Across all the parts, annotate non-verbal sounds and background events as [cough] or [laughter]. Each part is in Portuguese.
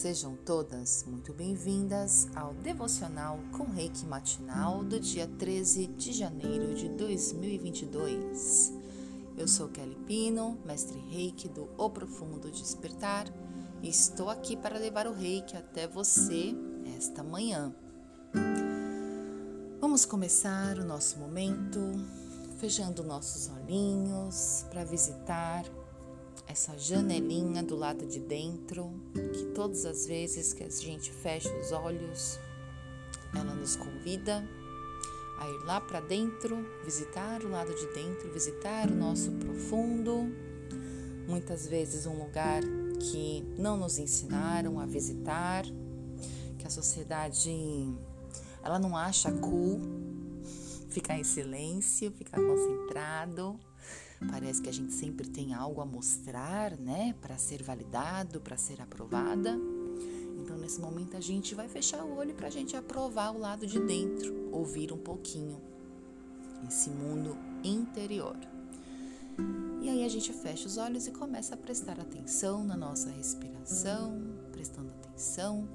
Sejam todas muito bem-vindas ao devocional com Reiki matinal do dia 13 de janeiro de 2022. Eu sou Kelly Pino, mestre Reiki do O Profundo Despertar, e estou aqui para levar o Reiki até você esta manhã. Vamos começar o nosso momento fechando nossos olhinhos para visitar essa janelinha do lado de dentro, que todas as vezes que a gente fecha os olhos, ela nos convida a ir lá para dentro, visitar o lado de dentro, visitar o nosso profundo. Muitas vezes um lugar que não nos ensinaram a visitar, que a sociedade ela não acha cool [laughs] ficar em silêncio, ficar concentrado. Parece que a gente sempre tem algo a mostrar, né, para ser validado, para ser aprovada. Então, nesse momento, a gente vai fechar o olho para a gente aprovar o lado de dentro, ouvir um pouquinho esse mundo interior. E aí a gente fecha os olhos e começa a prestar atenção na nossa respiração, prestando atenção.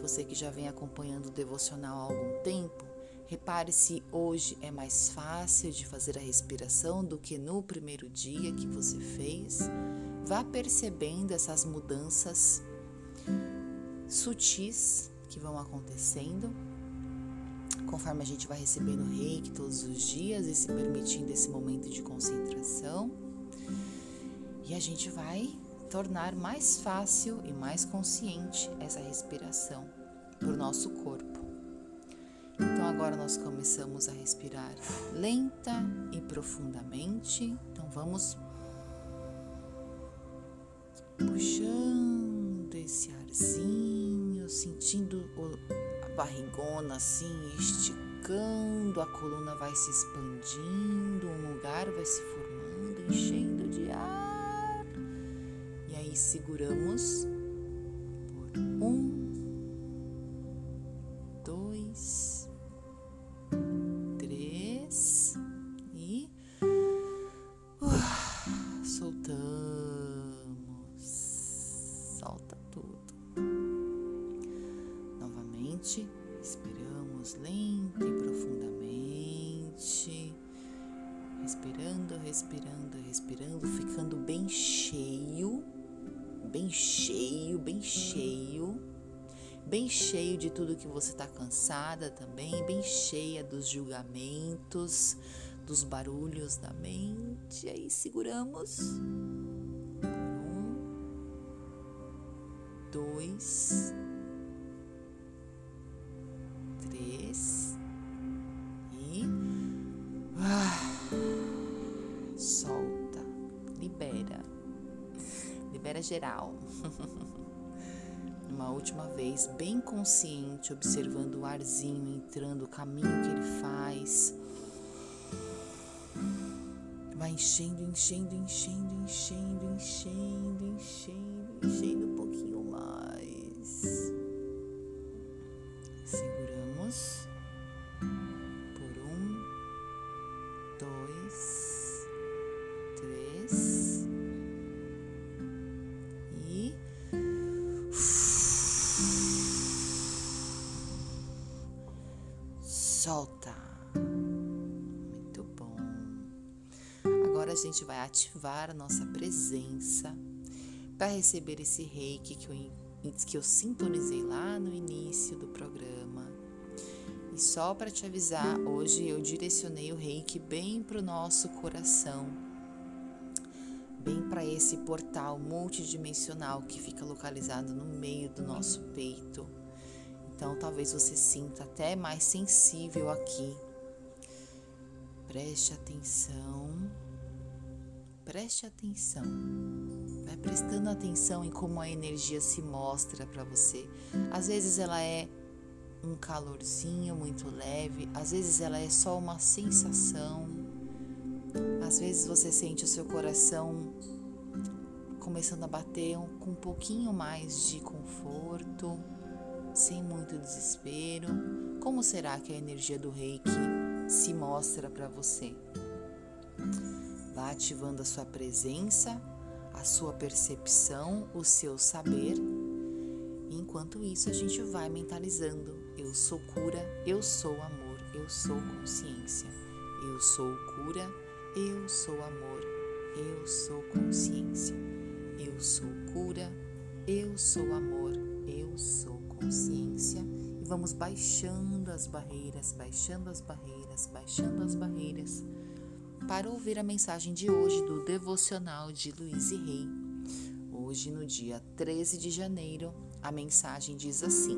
Você que já vem acompanhando o devocional há algum tempo, Repare se hoje é mais fácil de fazer a respiração do que no primeiro dia que você fez. Vá percebendo essas mudanças sutis que vão acontecendo conforme a gente vai recebendo reiki todos os dias e se permitindo esse momento de concentração. E a gente vai tornar mais fácil e mais consciente essa respiração para o nosso corpo. Então agora nós começamos a respirar lenta e profundamente. Então vamos puxando esse arzinho, sentindo a barrigona assim, esticando, a coluna vai se expandindo, um lugar vai se formando, enchendo de ar. E aí seguramos por um, Respiramos lenta e profundamente. Respirando, respirando, respirando, ficando bem cheio, bem cheio, bem cheio, bem cheio de tudo que você está cansada também, bem cheia dos julgamentos, dos barulhos da mente. Aí seguramos. Um, dois, e ah, solta, libera, libera geral. [laughs] Uma última vez, bem consciente, observando o arzinho entrando, o caminho que ele faz. Vai enchendo, enchendo, enchendo, enchendo, enchendo, enchendo, enchendo solta. Muito bom. Agora a gente vai ativar a nossa presença para receber esse reiki que eu que eu sintonizei lá no início do programa. E só para te avisar, hoje eu direcionei o reiki bem para o nosso coração, bem para esse portal multidimensional que fica localizado no meio do nosso peito. Então talvez você sinta até mais sensível aqui. Preste atenção, preste atenção Vai prestando atenção em como a energia se mostra para você. Às vezes ela é um calorzinho muito leve, às vezes ela é só uma sensação. Às vezes você sente o seu coração começando a bater com um pouquinho mais de conforto, sem muito desespero. Como será que a energia do Reiki se mostra para você? Vá ativando a sua presença a sua percepção, o seu saber. enquanto isso, a gente vai mentalizando: eu sou cura, eu sou amor, eu sou consciência. Eu sou cura, eu sou amor, eu sou consciência. Eu sou cura, eu sou amor, eu sou consciência. E vamos baixando as barreiras, baixando as barreiras, baixando as barreiras para ouvir a mensagem de hoje do devocional de Luiz e Rei. Hoje, no dia 13 de janeiro, a mensagem diz assim: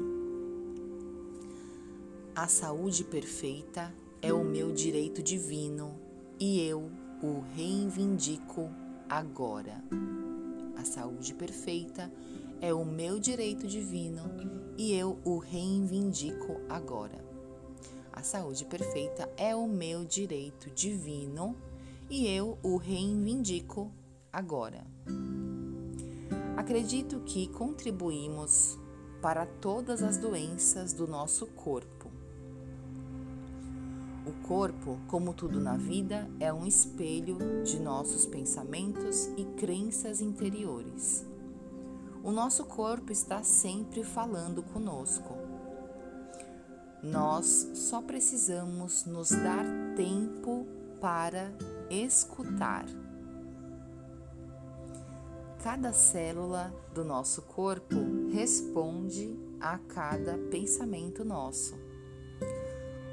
A saúde perfeita é o meu direito divino e eu o reivindico agora. A saúde perfeita é o meu direito divino e eu o reivindico agora. A saúde perfeita é o meu direito divino e eu o reivindico agora. Acredito que contribuímos para todas as doenças do nosso corpo. O corpo, como tudo na vida, é um espelho de nossos pensamentos e crenças interiores. O nosso corpo está sempre falando conosco nós só precisamos nos dar tempo para escutar. Cada célula do nosso corpo responde a cada pensamento nosso.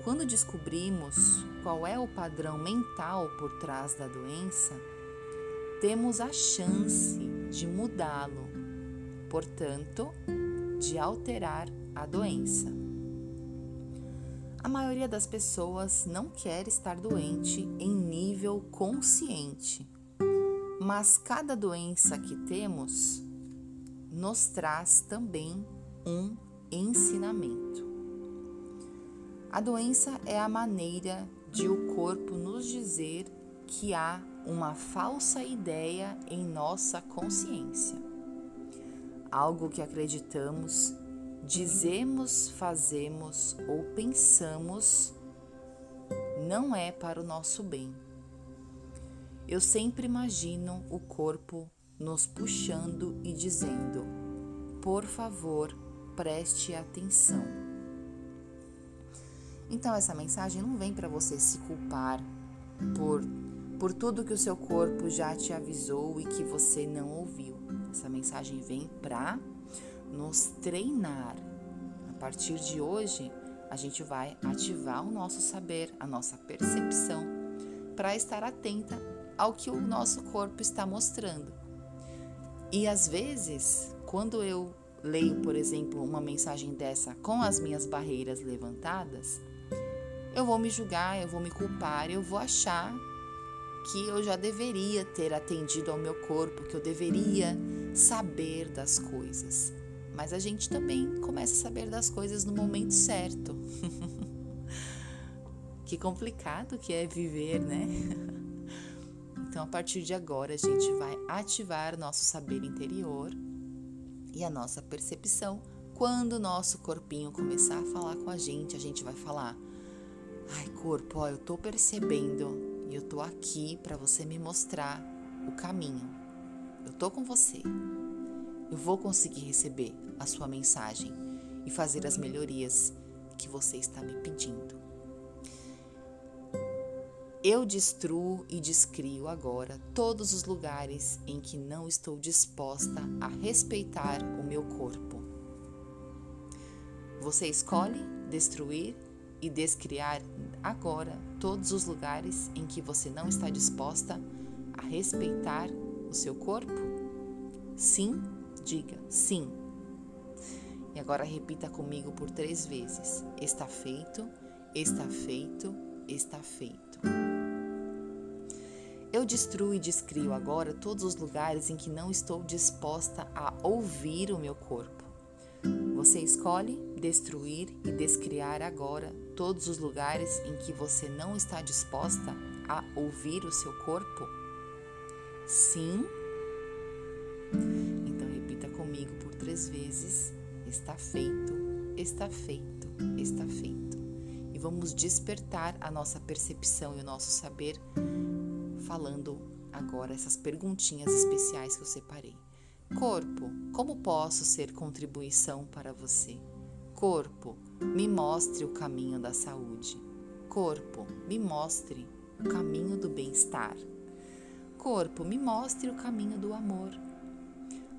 Quando descobrimos qual é o padrão mental por trás da doença, temos a chance de mudá-lo, portanto, de alterar a doença. A maioria das pessoas não quer estar doente em nível consciente, mas cada doença que temos nos traz também um ensinamento. A doença é a maneira de o corpo nos dizer que há uma falsa ideia em nossa consciência, algo que acreditamos dizemos, fazemos ou pensamos não é para o nosso bem. Eu sempre imagino o corpo nos puxando e dizendo: por favor, preste atenção. Então, essa mensagem não vem para você se culpar por, por tudo que o seu corpo já te avisou e que você não ouviu. Essa mensagem vem para nos treinar. A partir de hoje, a gente vai ativar o nosso saber, a nossa percepção, para estar atenta ao que o nosso corpo está mostrando. E às vezes, quando eu leio, por exemplo, uma mensagem dessa com as minhas barreiras levantadas, eu vou me julgar, eu vou me culpar, eu vou achar que eu já deveria ter atendido ao meu corpo, que eu deveria saber das coisas mas a gente também começa a saber das coisas no momento certo. [laughs] que complicado que é viver, né? [laughs] Então, a partir de agora, a gente vai ativar nosso saber interior e a nossa percepção. Quando o nosso corpinho começar a falar com a gente, a gente vai falar: Ai, corpo, ó, eu tô percebendo e eu tô aqui para você me mostrar o caminho. Eu tô com você eu vou conseguir receber a sua mensagem e fazer as melhorias que você está me pedindo. Eu destruo e descrio agora todos os lugares em que não estou disposta a respeitar o meu corpo. Você escolhe destruir e descriar agora todos os lugares em que você não está disposta a respeitar o seu corpo? Sim Diga sim. E agora repita comigo por três vezes: está feito, está feito, está feito. Eu destruo e descrio agora todos os lugares em que não estou disposta a ouvir o meu corpo. Você escolhe destruir e descriar agora todos os lugares em que você não está disposta a ouvir o seu corpo? Sim comigo por três vezes: está feito, está feito, está feito. E vamos despertar a nossa percepção e o nosso saber falando agora essas perguntinhas especiais que eu separei. Corpo, como posso ser contribuição para você? Corpo, me mostre o caminho da saúde. Corpo, me mostre o caminho do bem-estar. Corpo, me mostre o caminho do amor.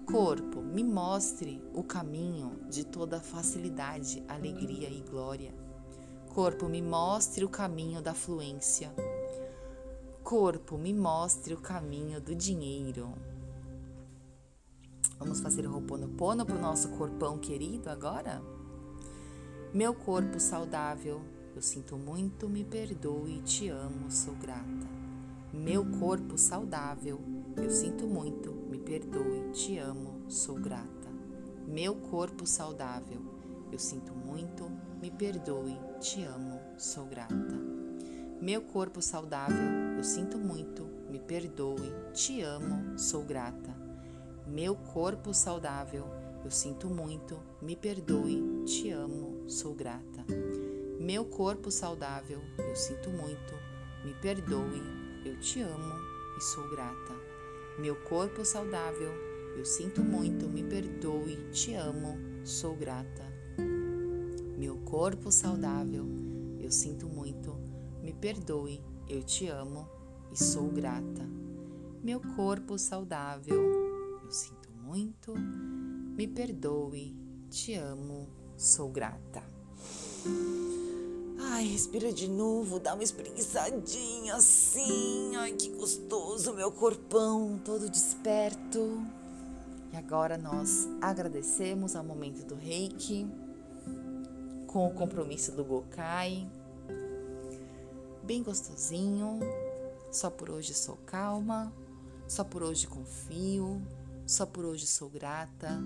Corpo, me mostre o caminho de toda facilidade, alegria e glória. Corpo, me mostre o caminho da fluência. Corpo, me mostre o caminho do dinheiro. Vamos fazer o Ho'oponopono para o nosso corpão querido agora? Meu corpo saudável, eu sinto muito, me perdoe, te amo, sou grata. Meu corpo saudável, eu sinto muito, me perdoe, te amo, sou grata. Meu corpo saudável, eu sinto muito, me perdoe, te amo, sou grata. Meu corpo saudável, eu sinto muito, me perdoe, te amo, sou grata. Meu corpo saudável, eu sinto muito, me perdoe, te sou grata. Meu corpo saudável, eu sinto muito, me perdoe, eu te amo e sou grata. Meu corpo saudável, eu sinto muito, me perdoe, te amo, sou grata. Meu corpo saudável, eu sinto muito, me perdoe, eu te amo e sou grata. Meu corpo saudável, eu sinto muito, me perdoe, te amo, sou grata. Ai, respira de novo, dá uma espreguiçadinha assim. Ai, que gostoso, meu corpão todo desperto. E agora nós agradecemos ao momento do reiki, com o compromisso do Gokai. Bem gostosinho. Só por hoje sou calma, só por hoje confio, só por hoje sou grata,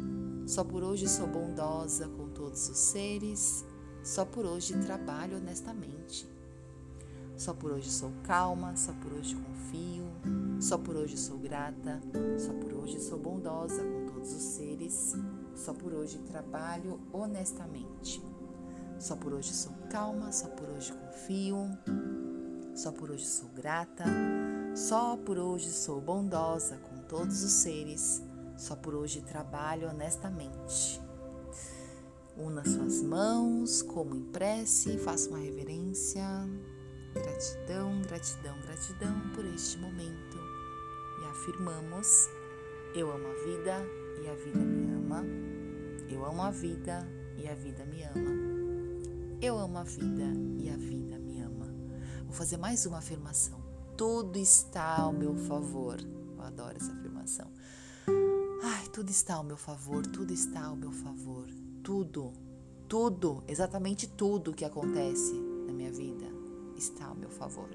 só por hoje sou bondosa com todos os seres, só por hoje trabalho honestamente. Só por hoje sou calma, só por hoje confio, só por hoje sou grata, só por hoje sou bondosa com todos os seres, só por hoje trabalho honestamente. Só por hoje sou calma, só por hoje confio, só por hoje sou grata, só por hoje sou bondosa com todos os seres, só por hoje trabalho honestamente. Una suas mãos como em prece, faça uma reverência. Gratidão, gratidão, gratidão por este momento. E afirmamos: Eu amo a vida e a vida me ama. Eu amo a vida e a vida me ama. Eu amo a vida e a vida me ama. Vou fazer mais uma afirmação. Tudo está ao meu favor. Eu adoro essa afirmação. Tudo está ao meu favor, tudo está ao meu favor. Tudo, tudo, exatamente tudo que acontece na minha vida está ao meu favor.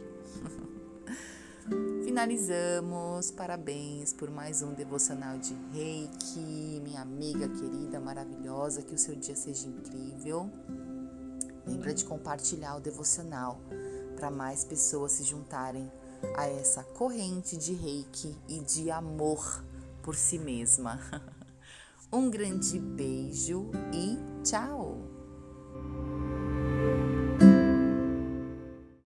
[laughs] Finalizamos. Parabéns por mais um devocional de Reiki, minha amiga querida, maravilhosa. Que o seu dia seja incrível. Lembra de compartilhar o devocional para mais pessoas se juntarem a essa corrente de Reiki e de amor por si mesma. [laughs] Um grande beijo e tchau!